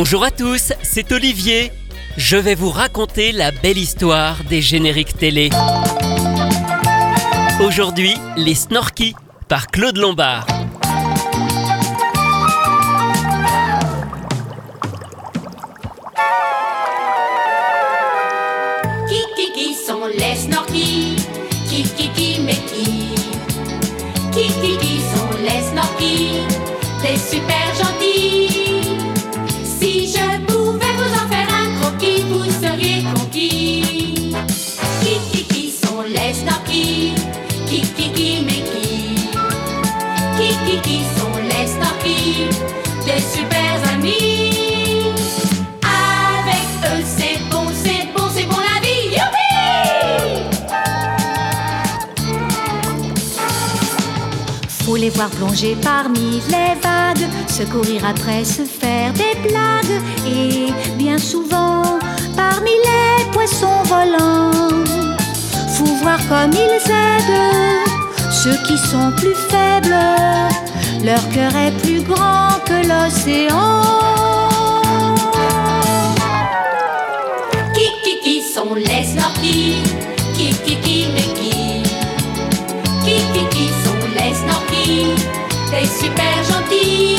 Bonjour à tous, c'est Olivier. Je vais vous raconter la belle histoire des génériques télé. Aujourd'hui, Les Snorkies par Claude Lombard. Plonger parmi les vagues, se courir après, se faire des blagues. Et bien souvent, parmi les poissons volants, faut voir comme ils aident ceux qui sont plus faibles. Leur cœur est plus grand que l'océan. Des super gentils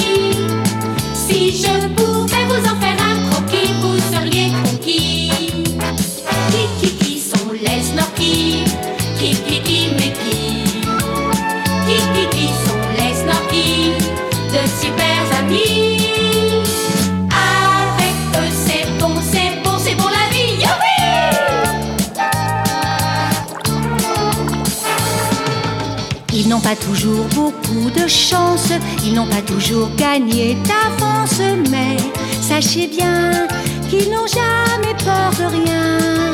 Ils n'ont pas toujours beaucoup de chance, ils n'ont pas toujours gagné d'avance, mais sachez bien qu'ils n'ont jamais peur de rien.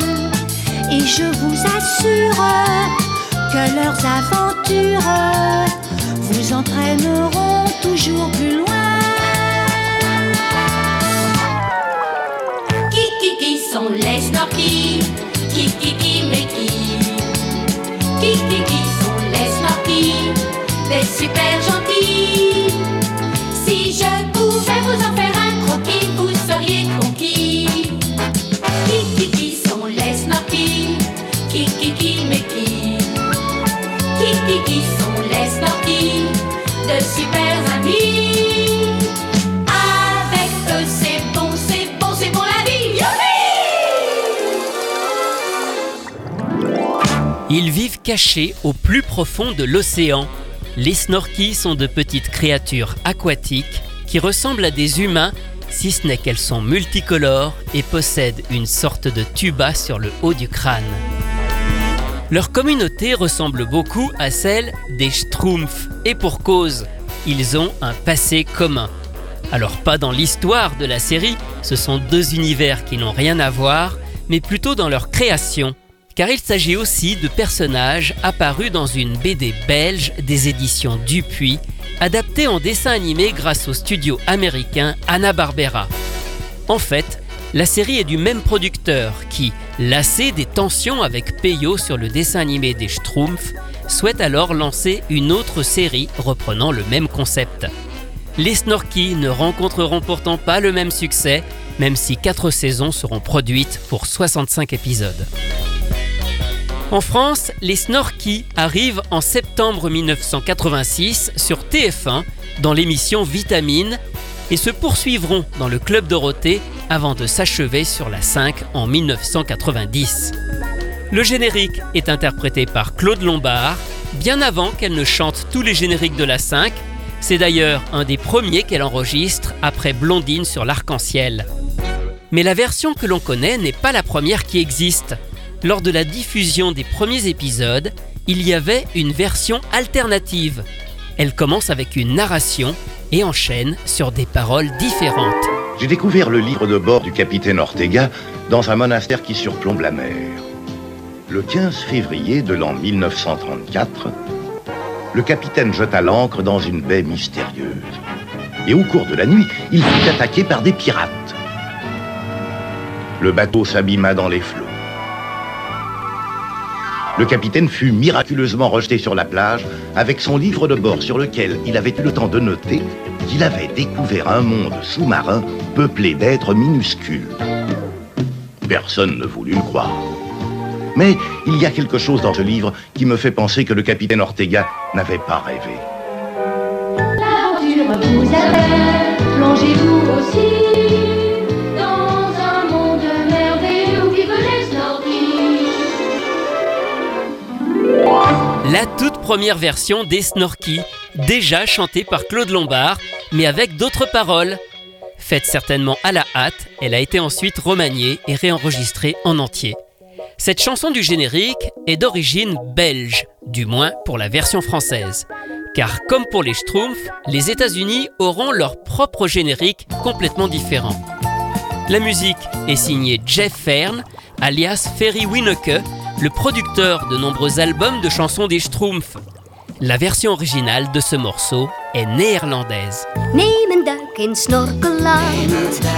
Et je vous assure que leurs aventures vous entraîneront toujours plus loin. Qui qui sont les snorkies qui cachés au plus profond de l'océan. Les snorkies sont de petites créatures aquatiques qui ressemblent à des humains, si ce n'est qu'elles sont multicolores et possèdent une sorte de tuba sur le haut du crâne. Leur communauté ressemble beaucoup à celle des Schtroumpfs, et pour cause, ils ont un passé commun. Alors pas dans l'histoire de la série, ce sont deux univers qui n'ont rien à voir, mais plutôt dans leur création. Car il s'agit aussi de personnages apparus dans une BD belge des éditions Dupuis, adaptée en dessin animé grâce au studio américain Hanna-Barbera. En fait, la série est du même producteur qui, lassé des tensions avec Peyo sur le dessin animé des Schtroumpfs, souhaite alors lancer une autre série reprenant le même concept. Les Snorkies ne rencontreront pourtant pas le même succès, même si 4 saisons seront produites pour 65 épisodes. En France, les Snorkies arrivent en septembre 1986 sur TF1 dans l'émission Vitamine et se poursuivront dans le Club Dorothée avant de s'achever sur la 5 en 1990. Le générique est interprété par Claude Lombard, bien avant qu'elle ne chante tous les génériques de la 5. C'est d'ailleurs un des premiers qu'elle enregistre après Blondine sur l'arc-en-ciel. Mais la version que l'on connaît n'est pas la première qui existe. Lors de la diffusion des premiers épisodes, il y avait une version alternative. Elle commence avec une narration et enchaîne sur des paroles différentes. J'ai découvert le livre de bord du capitaine Ortega dans un monastère qui surplombe la mer. Le 15 février de l'an 1934, le capitaine jeta l'ancre dans une baie mystérieuse. Et au cours de la nuit, il fut attaqué par des pirates. Le bateau s'abîma dans les flots. Le capitaine fut miraculeusement rejeté sur la plage avec son livre de bord sur lequel il avait eu le temps de noter qu'il avait découvert un monde sous-marin peuplé d'êtres minuscules. Personne ne voulut le croire. Mais il y a quelque chose dans ce livre qui me fait penser que le capitaine Ortega n'avait pas rêvé. L'aventure vous appelle, plongez-vous aussi La toute première version des Snorky, déjà chantée par Claude Lombard, mais avec d'autres paroles. Faite certainement à la hâte, elle a été ensuite remaniée et réenregistrée en entier. Cette chanson du générique est d'origine belge, du moins pour la version française. Car comme pour les Schtroumpfs, les États-Unis auront leur propre générique complètement différent. La musique est signée Jeff Fern, alias Ferry Winneke, le producteur de nombreux albums de chansons des Schtroumpfs. La version originale de ce morceau est néerlandaise. Duik in Snorkeland,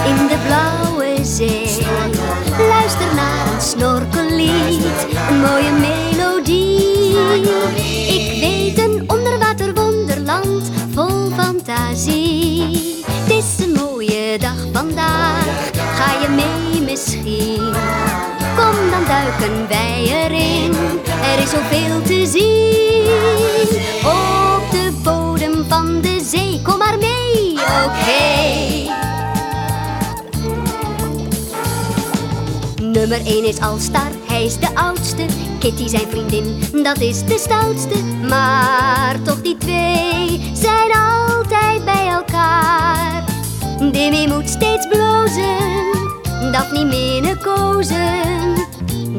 in de blauwe zee. Luister naar een snorkellied, een mooie melodie. Ik weet een onderwater wonderland vol fantasie. Het is een mooie dag vandaag, ga je mee misschien? Duiken wij erin, er is zoveel te zien. Op de bodem van de zee, kom maar mee, oké. Nummer 1 is Alstar, hij is de oudste. Kitty zijn vriendin, dat is de stoutste. Maar toch die twee zijn altijd bij elkaar. Dimmy moet steeds blozen, Daphne minne kozen. Het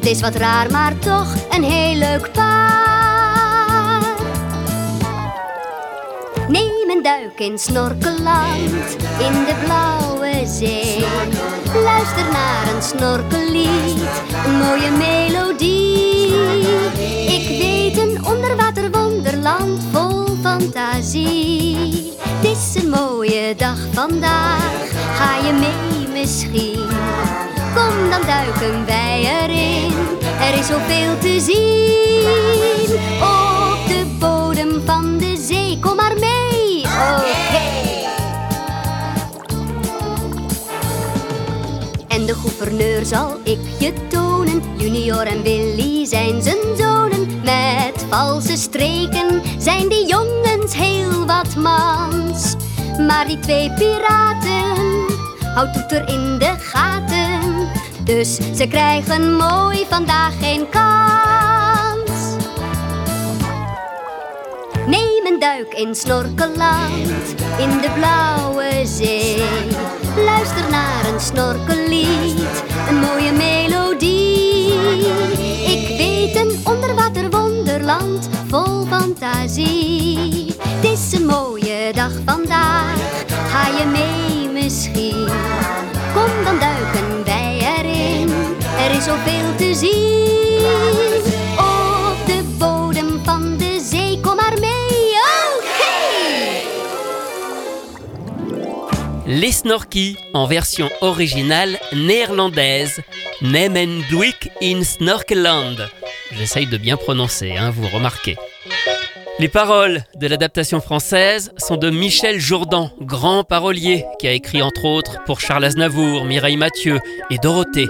is wat raar, maar toch een heel leuk paar. Neem een duik in Snorkeland, in de blauwe zee. Luister naar een snorkellied, een mooie melodie. Ik weet een onderwater wonderland vol fantasie. Het is een mooie dag vandaag, ga je mee misschien? Kom dan duiken wij erin, er is zoveel te zien. Op de bodem van de zee, kom maar mee, oké. En de gouverneur zal ik je tonen. Junior en Willy zijn zijn zonen. Met valse streken zijn die jongens heel wat mans. Maar die twee piraten houdt Toeter in de. Dus ze krijgen mooi vandaag geen kans. Neem een duik in Snorkeland, in de blauwe zee. Luister naar een snorkellied, een mooie melodie. Ik weet een onderwater wonderland vol fantasie. Het is een mooie dag vandaag, ga je mee misschien? Les Snorky en version originale néerlandaise. Nemendwik in Snorkeland. J'essaye de bien prononcer, hein, vous remarquez. Les paroles de l'adaptation française sont de Michel Jourdan, grand parolier, qui a écrit entre autres pour Charles Aznavour, Mireille Mathieu et Dorothée.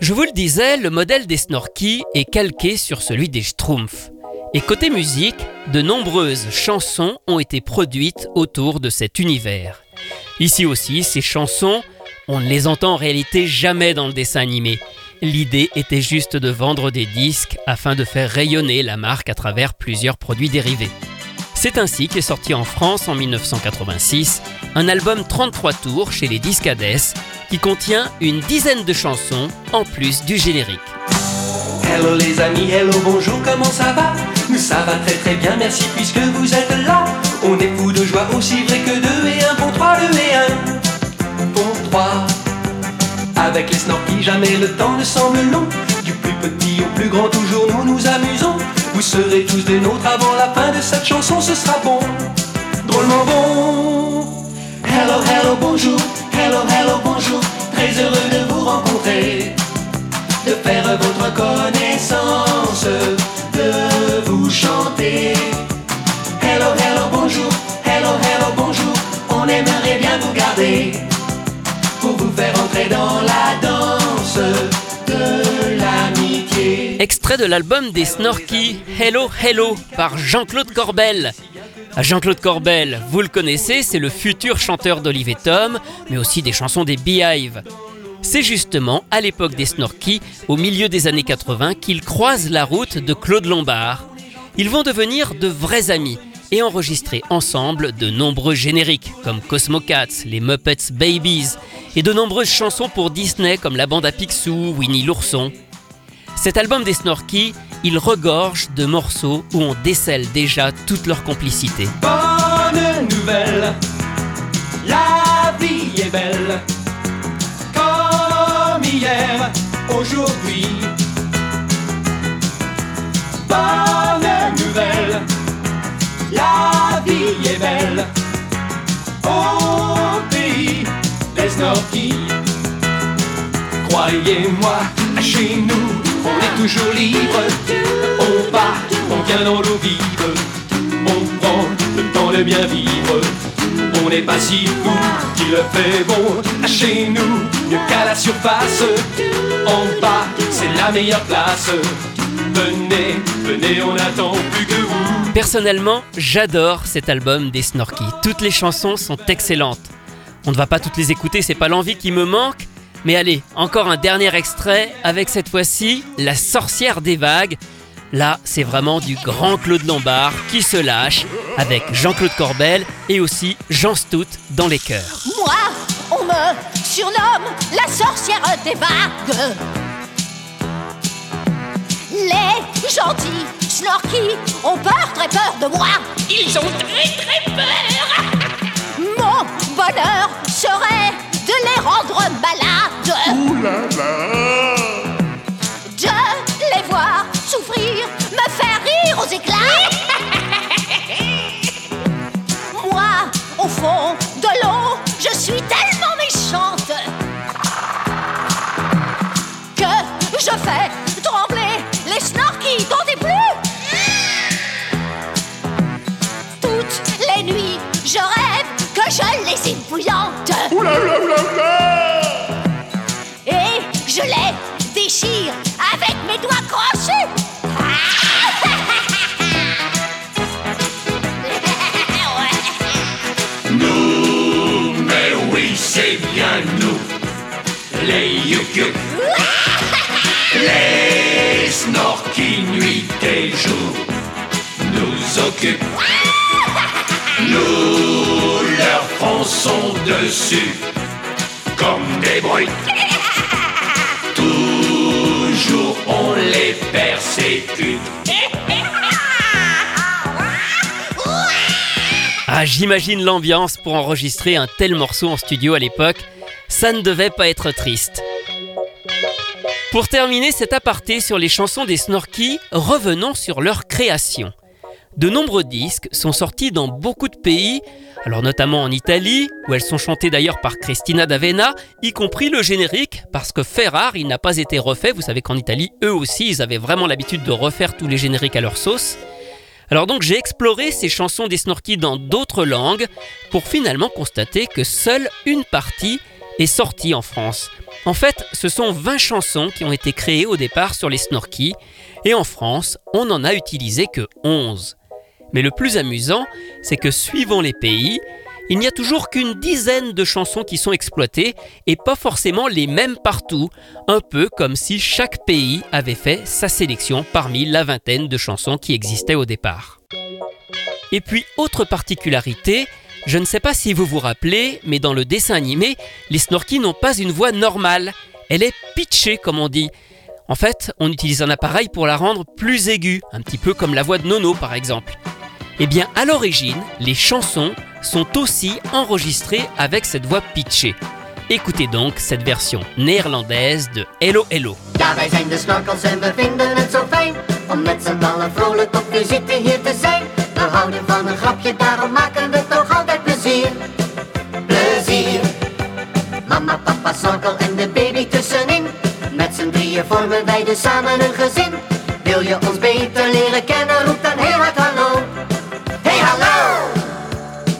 Je vous le disais, le modèle des Snorky est calqué sur celui des Schtroumpfs. Et côté musique, de nombreuses chansons ont été produites autour de cet univers. Ici aussi, ces chansons, on ne les entend en réalité jamais dans le dessin animé. L'idée était juste de vendre des disques afin de faire rayonner la marque à travers plusieurs produits dérivés. C'est ainsi qu'est sorti en France en 1986 un album 33 tours chez les Discades qui contient une dizaine de chansons en plus du générique. Hello les amis, hello bonjour, comment ça va? Ça va très très bien, merci puisque vous êtes là. On est fou de joie aussi vrai que deux et un pour trois, deux et un pour trois. Avec les snorkies, jamais le temps ne semble long. Du plus petit au plus grand, toujours nous nous amusons. Vous serez tous des nôtres avant la fin de cette chanson, ce sera bon, drôlement bon. Hello, hello, bonjour, de vous faire votre connaissance, de vous chanter. Hello, hello, bonjour, hello, hello, bonjour. garder pour vous faire entrer dans la danse de l'amitié. Extrait de l'album des Snorky Hello Hello par Jean-Claude Corbel. Jean-Claude Corbel, vous le connaissez, c'est le futur chanteur d'Olive Tom, mais aussi des chansons des Beehive. C'est justement à l'époque des Snorky, au milieu des années 80, qu'ils croisent la route de Claude Lombard. Ils vont devenir de vrais amis et enregistrer ensemble de nombreux génériques comme Cosmo Cats, les Muppets Babies et de nombreuses chansons pour Disney comme la bande à Picsou, Winnie l'ourson. Cet album des Snorky, il regorge de morceaux où on décèle déjà toute leur complicité. Bonne nouvelle, aujourd'hui. Bonne nouvelle, la vie est belle, au pays des Snorky. Croyez-moi, chez nous, on est toujours libre. On part, on vient dans l'eau vive. On prend le temps de bien vivre. On n'est pas si fou qu'il le fait bon. Chez nous, mieux qu'à la surface. En bas, c'est la meilleure place. Venez, venez, on attend plus que vous. Personnellement, j'adore cet album des Snorky. Toutes les chansons sont excellentes. On ne va pas toutes les écouter, c'est pas l'envie qui me manque. Mais allez, encore un dernier extrait avec cette fois-ci La sorcière des vagues. Là, c'est vraiment du grand Claude Lombard qui se lâche avec Jean-Claude Corbel et aussi Jean Stout dans les chœurs. Moi, on me surnomme la sorcière des vagues. Les gentils Snorky ont peur, très peur de moi. Ils ont très très peur. Mon bonheur serait de les rendre malades. Les Yuk Les Snorky nuit et jour nous occupent. Nous leur fonçons dessus comme des bruits. Toujours on les persécute. Ah, j'imagine l'ambiance pour enregistrer un tel morceau en studio à l'époque. Ça ne devait pas être triste. Pour terminer cet aparté sur les chansons des Snorky, revenons sur leur création. De nombreux disques sont sortis dans beaucoup de pays, alors notamment en Italie, où elles sont chantées d'ailleurs par Christina D'Avena, y compris le générique, parce que fait rare, il n'a pas été refait. Vous savez qu'en Italie, eux aussi, ils avaient vraiment l'habitude de refaire tous les génériques à leur sauce. Alors donc j'ai exploré ces chansons des Snorky dans d'autres langues pour finalement constater que seule une partie est sortie en France. En fait, ce sont 20 chansons qui ont été créées au départ sur les Snorky et en France, on n'en a utilisé que 11. Mais le plus amusant, c'est que suivant les pays, il n'y a toujours qu'une dizaine de chansons qui sont exploitées et pas forcément les mêmes partout, un peu comme si chaque pays avait fait sa sélection parmi la vingtaine de chansons qui existaient au départ. Et puis, autre particularité, je ne sais pas si vous vous rappelez, mais dans le dessin animé, les Snorky n'ont pas une voix normale. Elle est pitchée, comme on dit. En fait, on utilise un appareil pour la rendre plus aiguë, un petit peu comme la voix de Nono par exemple. Eh bien, à l'origine, les chansons sont aussi enregistrées avec cette voix pitchée. Écoutez donc cette version néerlandaise de Hello Hello. Vormen wij dus samen een gezin. Wil je ons beter leren kennen, roep dan heel hard hallo. Hey hallo!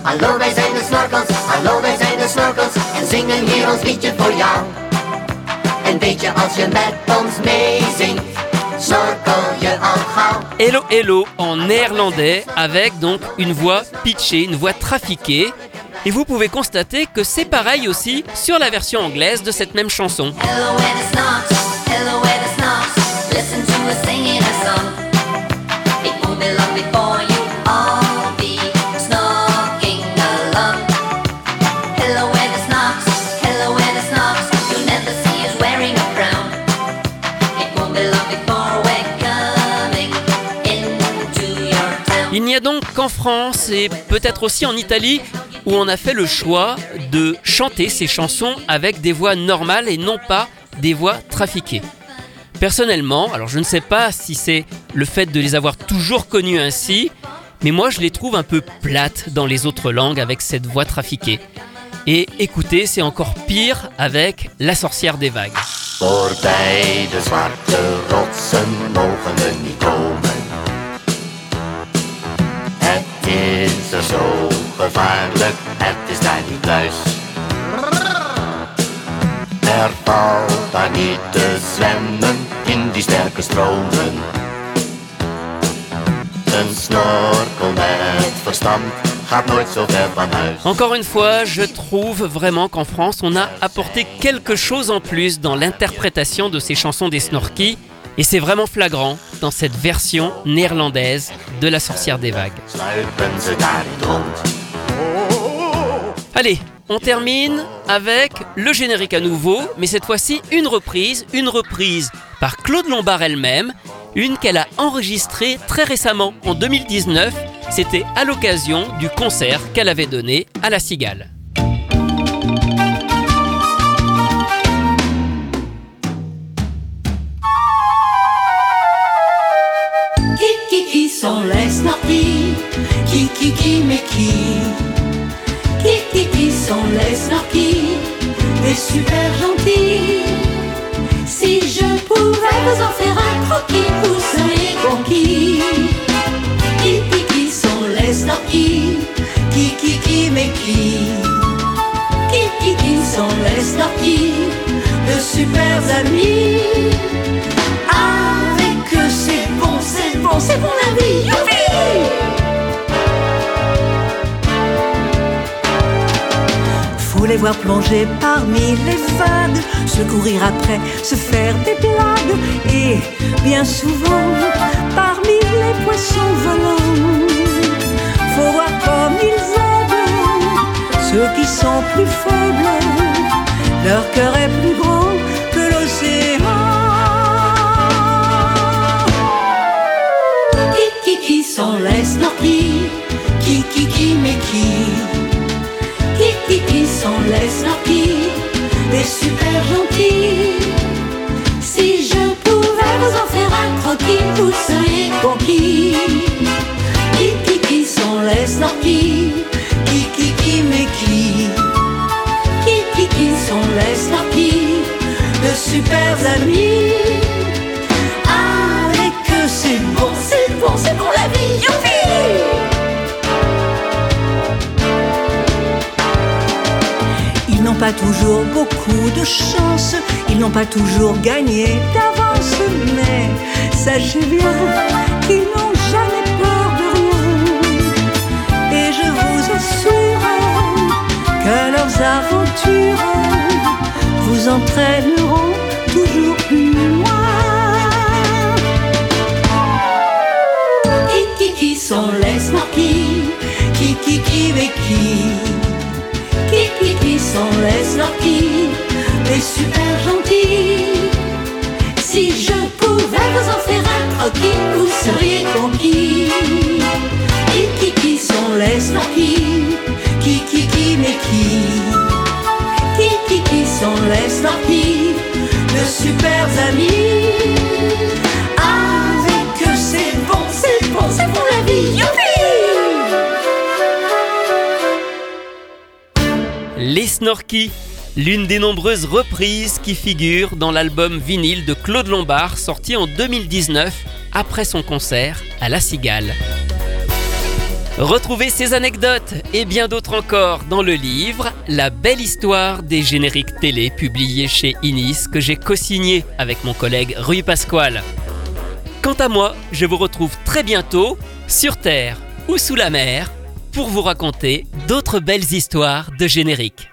Hallo, wij zijn de snorkels, hallo, wij zijn de snorkels. en zingen hier ons liedje voor jou. En weet je, als je met ons meezingt, snorkel je al gauw. Hello Hello en néerlandais avec donc une voix pitchée, une voix trafiquée. Et vous pouvez constater que c'est pareil aussi sur la version anglaise de cette même chanson. Hello, Il n'y a donc qu'en France et peut-être aussi en Italie où on a fait le choix de chanter ces chansons avec des voix normales et non pas des voix trafiquées. Personnellement, alors je ne sais pas si c'est le fait de les avoir toujours connues ainsi, mais moi je les trouve un peu plates dans les autres langues avec cette voix trafiquée. Et écoutez, c'est encore pire avec La sorcière des vagues. Valt daar niet te zwemmen in die sterke stromen. Een snorkel met verstand gaat nooit zo ver van huis. Encore une fois, je trouve vraiment qu'en France, on a apporté quelque chose en plus dans l'interprétation de ces chansons des Snorky. Et c'est vraiment flagrant dans cette version néerlandaise de La sorcière des vagues. Allez, on termine avec le générique à nouveau, mais cette fois-ci une reprise, une reprise par Claude Lombard elle-même, une qu'elle a enregistrée très récemment, en 2019. C'était à l'occasion du concert qu'elle avait donné à La Cigale. Sont les snorkies Des super gentils. Si je pouvais vous en faire un croquis Vous seriez conquis. Qui, qui, qui sont les snorkies Qui, qui, qui, mais qui? Qui, qui, qui sont les snorkies De super amis? Avec eux, c'est bon, c'est bon, c'est bon la vie. Faut les voir plonger parmi les vagues, se courir après, se faire des blagues, et bien souvent parmi les poissons volants. Faut voir comme ils aident ceux qui sont plus faibles, leur cœur est plus grand que l'océan. Qui, qui, qui les snorkies Qui, qui, qui, mais Qui, croquis Vous seriez conquis? Qui, qui, qui sont les snorkies Qui, qui, qui, mais qui? Qui, qui, qui sont les snorkies De super amis pas toujours beaucoup de chance, ils n'ont pas toujours gagné d'avance, mais sachez bien qu'ils n'ont jamais peur de rien. Et je vous assure que leurs aventures Snorky, l'une des nombreuses reprises qui figurent dans l'album vinyle de Claude Lombard sorti en 2019 après son concert à La Cigale. Retrouvez ces anecdotes et bien d'autres encore dans le livre La belle histoire des génériques télé publié chez Inis que j'ai co-signé avec mon collègue Rui Pasquale. Quant à moi, je vous retrouve très bientôt sur Terre ou sous la mer pour vous raconter d'autres belles histoires de génériques.